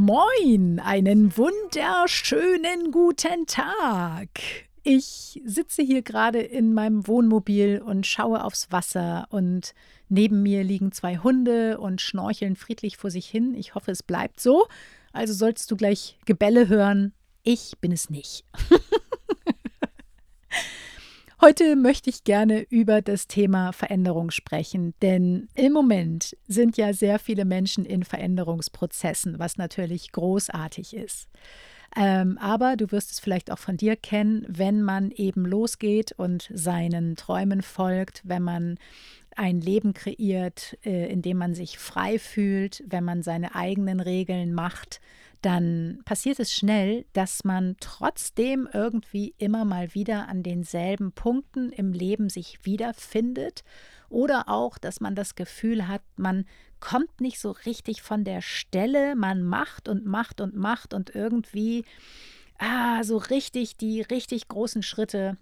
Moin, einen wunderschönen guten Tag. Ich sitze hier gerade in meinem Wohnmobil und schaue aufs Wasser und neben mir liegen zwei Hunde und schnorcheln friedlich vor sich hin. Ich hoffe, es bleibt so. Also sollst du gleich Gebelle hören. Ich bin es nicht. Heute möchte ich gerne über das Thema Veränderung sprechen, denn im Moment sind ja sehr viele Menschen in Veränderungsprozessen, was natürlich großartig ist. Ähm, aber du wirst es vielleicht auch von dir kennen, wenn man eben losgeht und seinen Träumen folgt, wenn man ein Leben kreiert, äh, in dem man sich frei fühlt, wenn man seine eigenen Regeln macht, dann passiert es schnell, dass man trotzdem irgendwie immer mal wieder an denselben Punkten im Leben sich wiederfindet oder auch, dass man das Gefühl hat, man kommt nicht so richtig von der Stelle, man macht und macht und macht und irgendwie ah, so richtig die richtig großen Schritte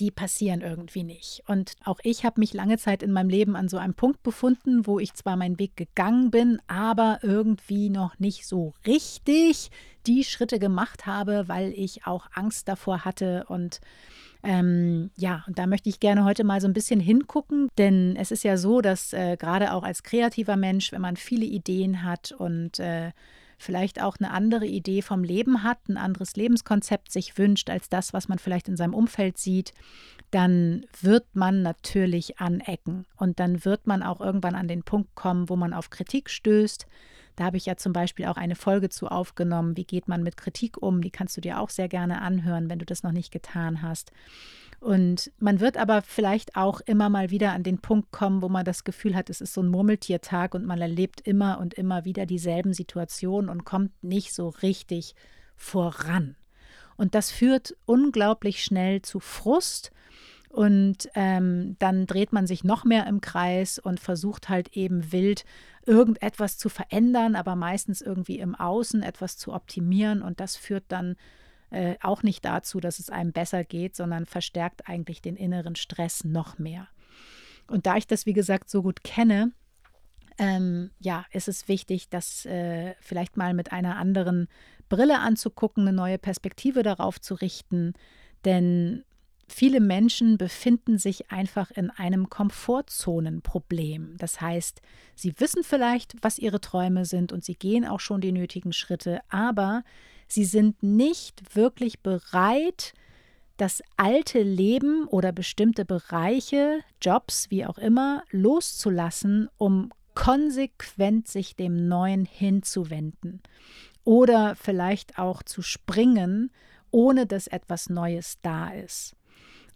die passieren irgendwie nicht. Und auch ich habe mich lange Zeit in meinem Leben an so einem Punkt befunden, wo ich zwar meinen Weg gegangen bin, aber irgendwie noch nicht so richtig die Schritte gemacht habe, weil ich auch Angst davor hatte und ähm, ja, und da möchte ich gerne heute mal so ein bisschen hingucken, denn es ist ja so, dass äh, gerade auch als kreativer Mensch, wenn man viele Ideen hat und äh, vielleicht auch eine andere Idee vom Leben hat, ein anderes Lebenskonzept sich wünscht als das, was man vielleicht in seinem Umfeld sieht, dann wird man natürlich anecken und dann wird man auch irgendwann an den Punkt kommen, wo man auf Kritik stößt. Da habe ich ja zum Beispiel auch eine Folge zu aufgenommen. Wie geht man mit Kritik um? Die kannst du dir auch sehr gerne anhören, wenn du das noch nicht getan hast. Und man wird aber vielleicht auch immer mal wieder an den Punkt kommen, wo man das Gefühl hat, es ist so ein Murmeltiertag und man erlebt immer und immer wieder dieselben Situationen und kommt nicht so richtig voran. Und das führt unglaublich schnell zu Frust. Und ähm, dann dreht man sich noch mehr im Kreis und versucht halt eben wild irgendetwas zu verändern, aber meistens irgendwie im Außen etwas zu optimieren. Und das führt dann äh, auch nicht dazu, dass es einem besser geht, sondern verstärkt eigentlich den inneren Stress noch mehr. Und da ich das, wie gesagt, so gut kenne, ähm, ja, ist es wichtig, das äh, vielleicht mal mit einer anderen Brille anzugucken, eine neue Perspektive darauf zu richten. Denn viele Menschen befinden sich einfach in einem Komfortzonenproblem. Das heißt, sie wissen vielleicht, was ihre Träume sind und sie gehen auch schon die nötigen Schritte, aber Sie sind nicht wirklich bereit, das alte Leben oder bestimmte Bereiche, Jobs, wie auch immer, loszulassen, um konsequent sich dem Neuen hinzuwenden. Oder vielleicht auch zu springen, ohne dass etwas Neues da ist.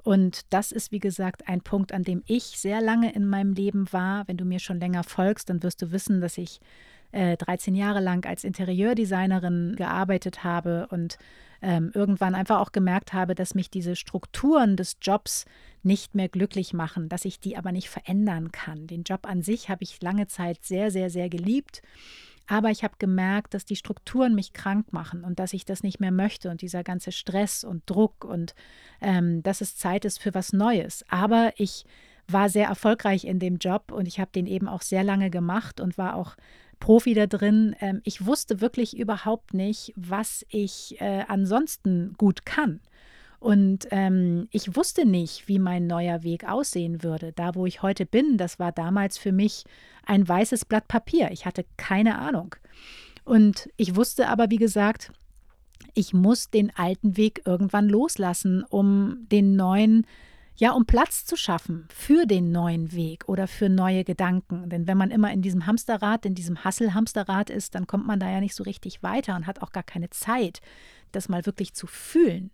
Und das ist, wie gesagt, ein Punkt, an dem ich sehr lange in meinem Leben war. Wenn du mir schon länger folgst, dann wirst du wissen, dass ich 13 äh, Jahre lang als Interieurdesignerin gearbeitet habe und ähm, irgendwann einfach auch gemerkt habe, dass mich diese Strukturen des Jobs nicht mehr glücklich machen, dass ich die aber nicht verändern kann. Den Job an sich habe ich lange Zeit sehr, sehr, sehr geliebt. Aber ich habe gemerkt, dass die Strukturen mich krank machen und dass ich das nicht mehr möchte und dieser ganze Stress und Druck und ähm, dass es Zeit ist für was Neues. Aber ich war sehr erfolgreich in dem Job und ich habe den eben auch sehr lange gemacht und war auch Profi da drin. Ähm, ich wusste wirklich überhaupt nicht, was ich äh, ansonsten gut kann. Und ähm, ich wusste nicht, wie mein neuer Weg aussehen würde. Da, wo ich heute bin, das war damals für mich ein weißes Blatt Papier. Ich hatte keine Ahnung. Und ich wusste aber, wie gesagt, Ich muss den alten Weg irgendwann loslassen, um den neuen ja, um Platz zu schaffen für den neuen Weg oder für neue Gedanken. Denn wenn man immer in diesem Hamsterrad, in diesem Hassel-Hamsterrad ist, dann kommt man da ja nicht so richtig weiter und hat auch gar keine Zeit, das mal wirklich zu fühlen.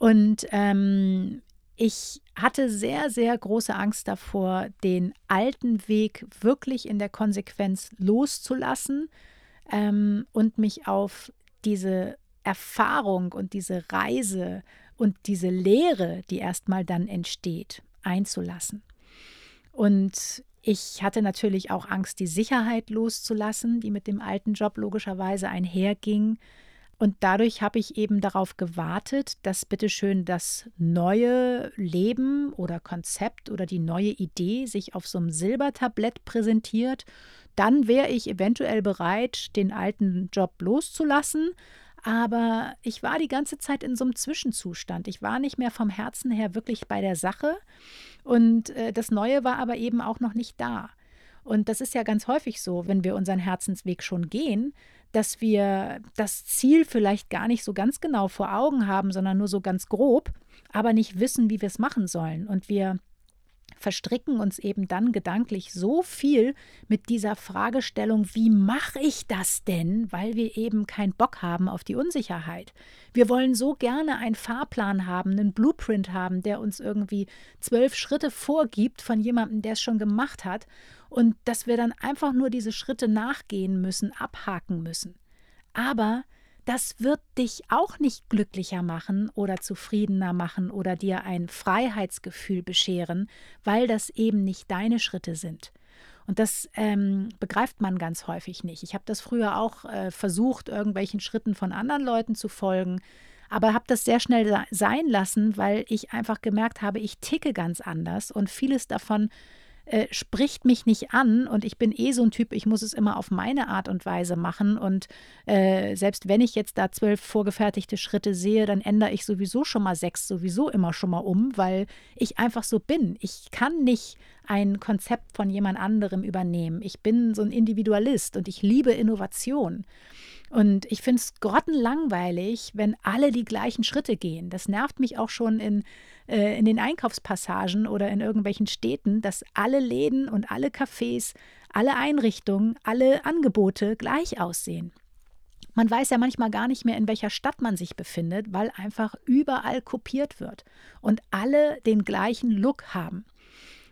Und ähm, ich hatte sehr, sehr große Angst davor, den alten Weg wirklich in der Konsequenz loszulassen ähm, und mich auf diese Erfahrung und diese Reise und diese Lehre, die erstmal dann entsteht, einzulassen. Und ich hatte natürlich auch Angst, die Sicherheit loszulassen, die mit dem alten Job logischerweise einherging. Und dadurch habe ich eben darauf gewartet, dass bitteschön das neue Leben oder Konzept oder die neue Idee sich auf so einem Silbertablett präsentiert. Dann wäre ich eventuell bereit, den alten Job loszulassen. Aber ich war die ganze Zeit in so einem Zwischenzustand. Ich war nicht mehr vom Herzen her wirklich bei der Sache. Und äh, das Neue war aber eben auch noch nicht da. Und das ist ja ganz häufig so, wenn wir unseren Herzensweg schon gehen, dass wir das Ziel vielleicht gar nicht so ganz genau vor Augen haben, sondern nur so ganz grob, aber nicht wissen, wie wir es machen sollen. Und wir verstricken uns eben dann gedanklich so viel mit dieser Fragestellung, wie mache ich das denn, weil wir eben keinen Bock haben auf die Unsicherheit. Wir wollen so gerne einen Fahrplan haben, einen Blueprint haben, der uns irgendwie zwölf Schritte vorgibt von jemandem, der es schon gemacht hat und dass wir dann einfach nur diese Schritte nachgehen müssen, abhaken müssen. Aber das wird dich auch nicht glücklicher machen oder zufriedener machen oder dir ein Freiheitsgefühl bescheren, weil das eben nicht deine Schritte sind. Und das ähm, begreift man ganz häufig nicht. Ich habe das früher auch äh, versucht, irgendwelchen Schritten von anderen Leuten zu folgen, aber habe das sehr schnell sein lassen, weil ich einfach gemerkt habe, ich ticke ganz anders und vieles davon äh, spricht mich nicht an und ich bin eh so ein Typ, ich muss es immer auf meine Art und Weise machen und äh, selbst wenn ich jetzt da zwölf vorgefertigte Schritte sehe, dann ändere ich sowieso schon mal sechs sowieso immer schon mal um, weil ich einfach so bin. Ich kann nicht ein Konzept von jemand anderem übernehmen. Ich bin so ein Individualist und ich liebe Innovation. Und ich finde es grottenlangweilig, wenn alle die gleichen Schritte gehen. Das nervt mich auch schon in, äh, in den Einkaufspassagen oder in irgendwelchen Städten, dass alle Läden und alle Cafés, alle Einrichtungen, alle Angebote gleich aussehen. Man weiß ja manchmal gar nicht mehr, in welcher Stadt man sich befindet, weil einfach überall kopiert wird und alle den gleichen Look haben.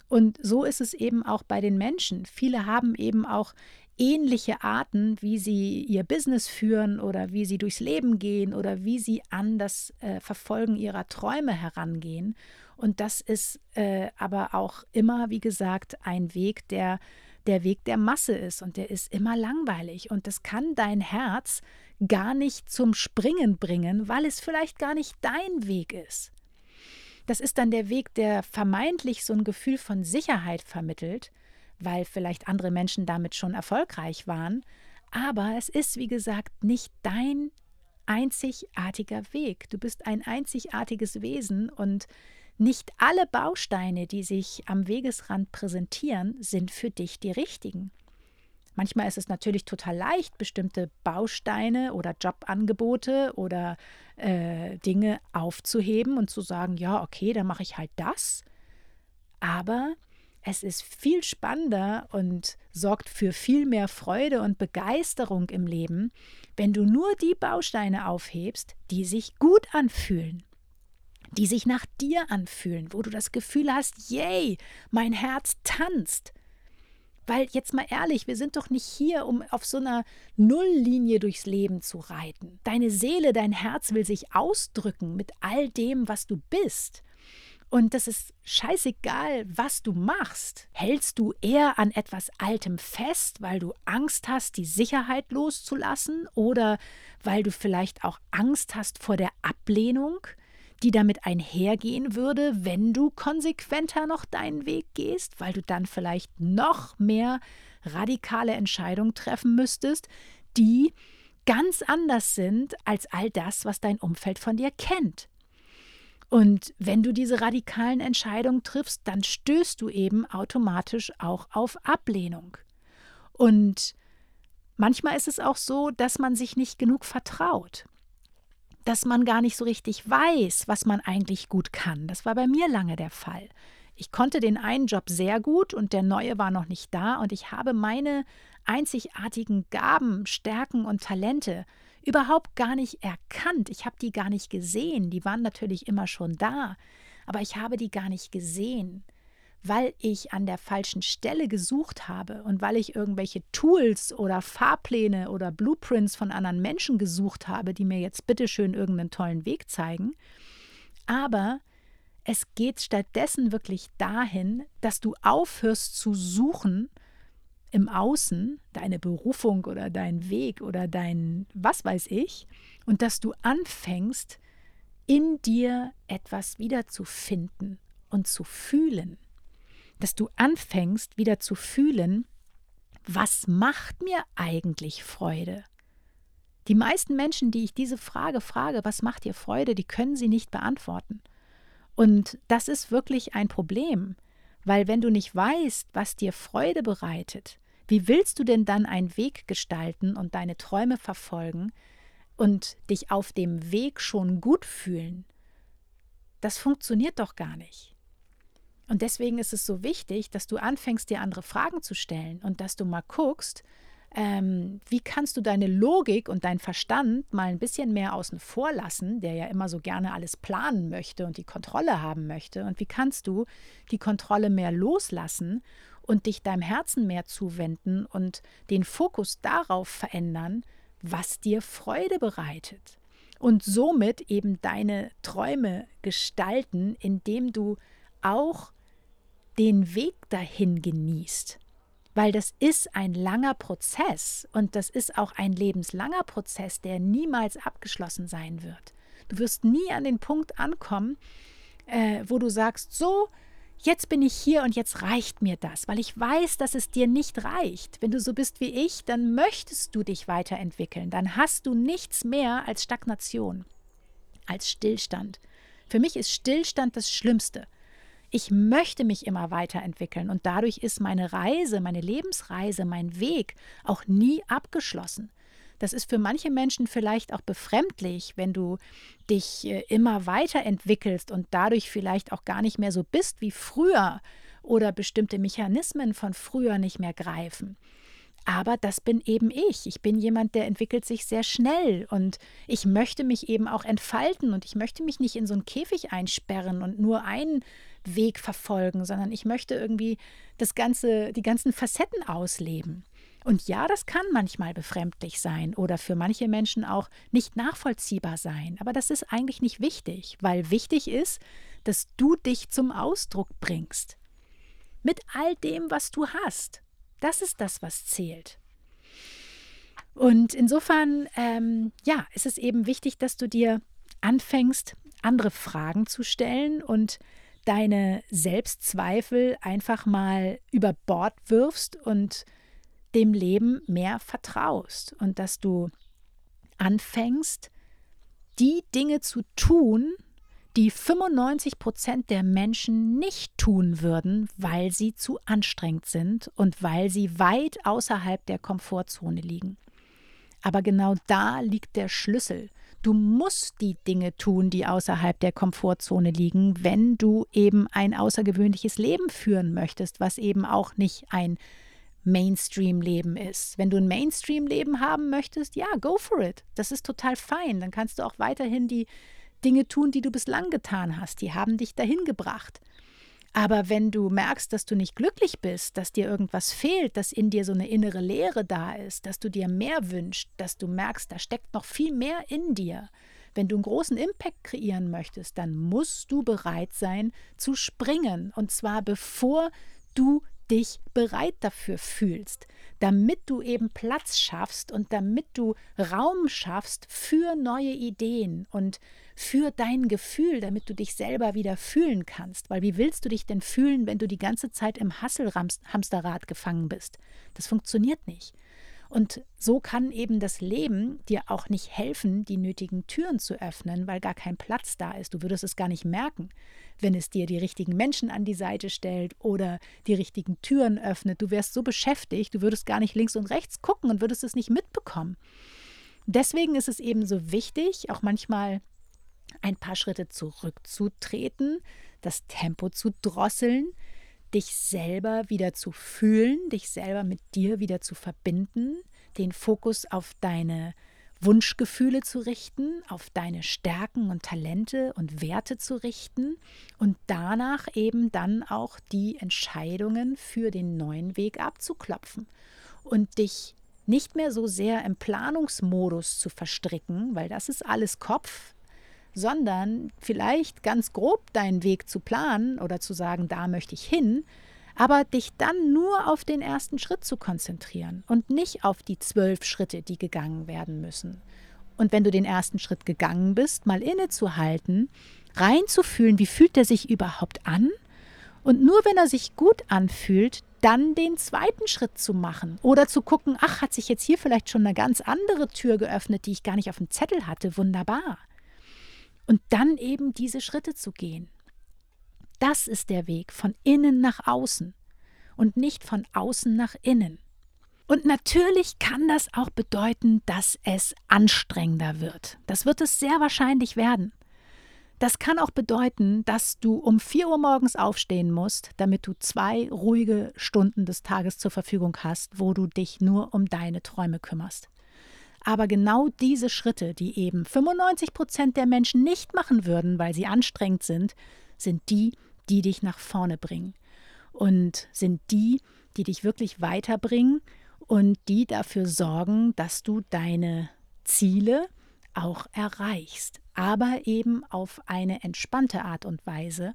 Und so ist es eben auch bei den Menschen. Viele haben eben auch ähnliche Arten, wie sie ihr Business führen oder wie sie durchs Leben gehen oder wie sie an das äh, Verfolgen ihrer Träume herangehen. Und das ist äh, aber auch immer, wie gesagt, ein Weg, der der Weg der Masse ist und der ist immer langweilig. Und das kann dein Herz gar nicht zum Springen bringen, weil es vielleicht gar nicht dein Weg ist. Das ist dann der Weg, der vermeintlich so ein Gefühl von Sicherheit vermittelt, weil vielleicht andere Menschen damit schon erfolgreich waren. Aber es ist, wie gesagt, nicht dein einzigartiger Weg. Du bist ein einzigartiges Wesen und nicht alle Bausteine, die sich am Wegesrand präsentieren, sind für dich die richtigen. Manchmal ist es natürlich total leicht, bestimmte Bausteine oder Jobangebote oder äh, Dinge aufzuheben und zu sagen, ja, okay, dann mache ich halt das. Aber es ist viel spannender und sorgt für viel mehr Freude und Begeisterung im Leben, wenn du nur die Bausteine aufhebst, die sich gut anfühlen, die sich nach dir anfühlen, wo du das Gefühl hast, yay, mein Herz tanzt. Weil jetzt mal ehrlich, wir sind doch nicht hier, um auf so einer Nulllinie durchs Leben zu reiten. Deine Seele, dein Herz will sich ausdrücken mit all dem, was du bist. Und das ist scheißegal, was du machst. Hältst du eher an etwas Altem fest, weil du Angst hast, die Sicherheit loszulassen oder weil du vielleicht auch Angst hast vor der Ablehnung, die damit einhergehen würde, wenn du konsequenter noch deinen Weg gehst, weil du dann vielleicht noch mehr radikale Entscheidungen treffen müsstest, die ganz anders sind als all das, was dein Umfeld von dir kennt. Und wenn du diese radikalen Entscheidungen triffst, dann stößt du eben automatisch auch auf Ablehnung. Und manchmal ist es auch so, dass man sich nicht genug vertraut. dass man gar nicht so richtig weiß, was man eigentlich gut kann. Das war bei mir lange der Fall. Ich konnte den einen Job sehr gut und der neue war noch nicht da und ich habe meine einzigartigen Gaben, Stärken und Talente überhaupt gar nicht erkannt. Ich habe die gar nicht gesehen. Die waren natürlich immer schon da, aber ich habe die gar nicht gesehen, weil ich an der falschen Stelle gesucht habe und weil ich irgendwelche Tools oder Fahrpläne oder Blueprints von anderen Menschen gesucht habe, die mir jetzt bitteschön irgendeinen tollen Weg zeigen. Aber es geht stattdessen wirklich dahin, dass du aufhörst zu suchen im Außen, deine Berufung oder dein Weg oder dein was weiß ich, und dass du anfängst, in dir etwas wiederzufinden und zu fühlen. Dass du anfängst, wieder zu fühlen, was macht mir eigentlich Freude? Die meisten Menschen, die ich diese Frage frage, was macht dir Freude, die können sie nicht beantworten. Und das ist wirklich ein Problem, weil wenn du nicht weißt, was dir Freude bereitet, wie willst du denn dann einen Weg gestalten und deine Träume verfolgen und dich auf dem Weg schon gut fühlen? Das funktioniert doch gar nicht. Und deswegen ist es so wichtig, dass du anfängst, dir andere Fragen zu stellen und dass du mal guckst, ähm, wie kannst du deine Logik und dein Verstand mal ein bisschen mehr außen vor lassen, der ja immer so gerne alles planen möchte und die Kontrolle haben möchte? Und wie kannst du die Kontrolle mehr loslassen und dich deinem Herzen mehr zuwenden und den Fokus darauf verändern, was dir Freude bereitet? Und somit eben deine Träume gestalten, indem du auch den Weg dahin genießt weil das ist ein langer Prozess und das ist auch ein lebenslanger Prozess, der niemals abgeschlossen sein wird. Du wirst nie an den Punkt ankommen, äh, wo du sagst, so, jetzt bin ich hier und jetzt reicht mir das, weil ich weiß, dass es dir nicht reicht. Wenn du so bist wie ich, dann möchtest du dich weiterentwickeln, dann hast du nichts mehr als Stagnation, als Stillstand. Für mich ist Stillstand das Schlimmste. Ich möchte mich immer weiterentwickeln und dadurch ist meine Reise, meine Lebensreise, mein Weg auch nie abgeschlossen. Das ist für manche Menschen vielleicht auch befremdlich, wenn du dich äh, immer weiterentwickelst und dadurch vielleicht auch gar nicht mehr so bist wie früher oder bestimmte Mechanismen von früher nicht mehr greifen. Aber das bin eben ich. Ich bin jemand, der entwickelt sich sehr schnell und ich möchte mich eben auch entfalten und ich möchte mich nicht in so einen Käfig einsperren und nur einen Weg verfolgen, sondern ich möchte irgendwie das ganze, die ganzen Facetten ausleben. Und ja, das kann manchmal befremdlich sein oder für manche Menschen auch nicht nachvollziehbar sein. Aber das ist eigentlich nicht wichtig, weil wichtig ist, dass du dich zum Ausdruck bringst. Mit all dem, was du hast. Das ist das, was zählt. Und insofern, ähm, ja, ist es eben wichtig, dass du dir anfängst, andere Fragen zu stellen und deine Selbstzweifel einfach mal über Bord wirfst und dem Leben mehr vertraust und dass du anfängst, die Dinge zu tun, die 95 Prozent der Menschen nicht tun würden, weil sie zu anstrengend sind und weil sie weit außerhalb der Komfortzone liegen. Aber genau da liegt der Schlüssel. Du musst die Dinge tun, die außerhalb der Komfortzone liegen, wenn du eben ein außergewöhnliches Leben führen möchtest, was eben auch nicht ein Mainstream-Leben ist. Wenn du ein Mainstream-Leben haben möchtest, ja, go for it. Das ist total fein. Dann kannst du auch weiterhin die Dinge tun, die du bislang getan hast. Die haben dich dahin gebracht. Aber wenn du merkst, dass du nicht glücklich bist, dass dir irgendwas fehlt, dass in dir so eine innere Leere da ist, dass du dir mehr wünschst, dass du merkst, da steckt noch viel mehr in dir, wenn du einen großen Impact kreieren möchtest, dann musst du bereit sein zu springen. Und zwar bevor du dich bereit dafür fühlst, damit du eben Platz schaffst und damit du Raum schaffst für neue Ideen und für dein Gefühl, damit du dich selber wieder fühlen kannst. Weil wie willst du dich denn fühlen, wenn du die ganze Zeit im Hasselhamsterrad gefangen bist? Das funktioniert nicht. Und so kann eben das Leben dir auch nicht helfen, die nötigen Türen zu öffnen, weil gar kein Platz da ist. Du würdest es gar nicht merken, wenn es dir die richtigen Menschen an die Seite stellt oder die richtigen Türen öffnet. Du wärst so beschäftigt, du würdest gar nicht links und rechts gucken und würdest es nicht mitbekommen. Deswegen ist es eben so wichtig, auch manchmal ein paar Schritte zurückzutreten, das Tempo zu drosseln, dich selber wieder zu fühlen, dich selber mit dir wieder zu verbinden, den Fokus auf deine Wunschgefühle zu richten, auf deine Stärken und Talente und Werte zu richten und danach eben dann auch die Entscheidungen für den neuen Weg abzuklopfen und dich nicht mehr so sehr im Planungsmodus zu verstricken, weil das ist alles Kopf, sondern vielleicht ganz grob deinen Weg zu planen oder zu sagen, da möchte ich hin, aber dich dann nur auf den ersten Schritt zu konzentrieren und nicht auf die zwölf Schritte, die gegangen werden müssen. Und wenn du den ersten Schritt gegangen bist, mal innezuhalten, reinzufühlen, wie fühlt er sich überhaupt an? Und nur wenn er sich gut anfühlt, dann den zweiten Schritt zu machen oder zu gucken, ach, hat sich jetzt hier vielleicht schon eine ganz andere Tür geöffnet, die ich gar nicht auf dem Zettel hatte, wunderbar. Und dann eben diese Schritte zu gehen. Das ist der Weg von innen nach außen und nicht von außen nach innen. Und natürlich kann das auch bedeuten, dass es anstrengender wird. Das wird es sehr wahrscheinlich werden. Das kann auch bedeuten, dass du um 4 Uhr morgens aufstehen musst, damit du zwei ruhige Stunden des Tages zur Verfügung hast, wo du dich nur um deine Träume kümmerst. Aber genau diese Schritte, die eben 95 Prozent der Menschen nicht machen würden, weil sie anstrengend sind, sind die, die dich nach vorne bringen und sind die, die dich wirklich weiterbringen und die dafür sorgen, dass du deine Ziele auch erreichst, aber eben auf eine entspannte Art und Weise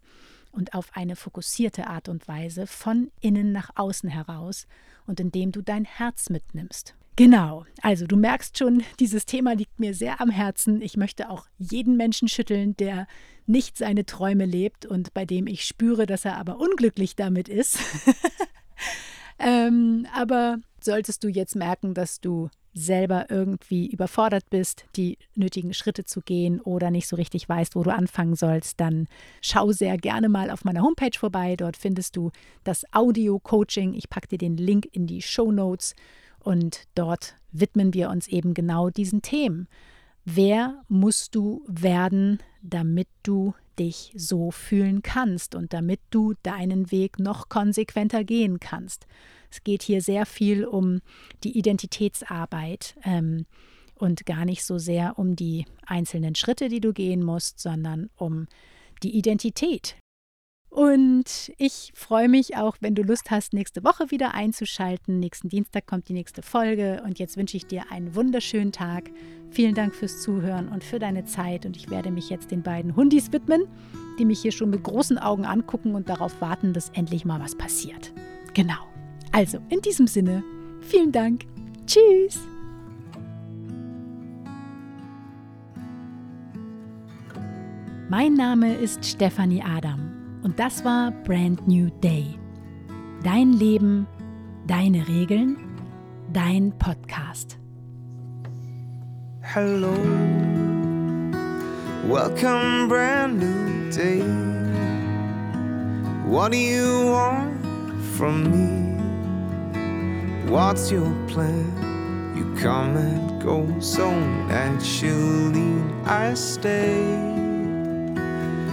und auf eine fokussierte Art und Weise von innen nach außen heraus und indem du dein Herz mitnimmst. Genau, also du merkst schon, dieses Thema liegt mir sehr am Herzen. Ich möchte auch jeden Menschen schütteln, der nicht seine Träume lebt und bei dem ich spüre, dass er aber unglücklich damit ist. ähm, aber solltest du jetzt merken, dass du selber irgendwie überfordert bist, die nötigen Schritte zu gehen oder nicht so richtig weißt, wo du anfangen sollst, dann schau sehr gerne mal auf meiner Homepage vorbei. Dort findest du das Audio-Coaching. Ich packe dir den Link in die Show Notes und dort widmen wir uns eben genau diesen Themen. Wer musst du werden, damit du dich so fühlen kannst und damit du deinen Weg noch konsequenter gehen kannst? Es geht hier sehr viel um die Identitätsarbeit ähm, und gar nicht so sehr um die einzelnen Schritte, die du gehen musst, sondern um die Identität, und ich freue mich auch, wenn du Lust hast, nächste Woche wieder einzuschalten. Nächsten Dienstag kommt die nächste Folge. Und jetzt wünsche ich dir einen wunderschönen Tag. Vielen Dank fürs Zuhören und für deine Zeit. Und ich werde mich jetzt den beiden Hundis widmen, die mich hier schon mit großen Augen angucken und darauf warten, dass endlich mal was passiert. Genau. Also, in diesem Sinne, vielen Dank. Tschüss. Mein Name ist Stefanie Adam. Und das war Brand New Day. Dein Leben, deine Regeln, dein Podcast. Hello, welcome, brand new day. What do you want from me? What's your plan? You come and go so naturally. I stay.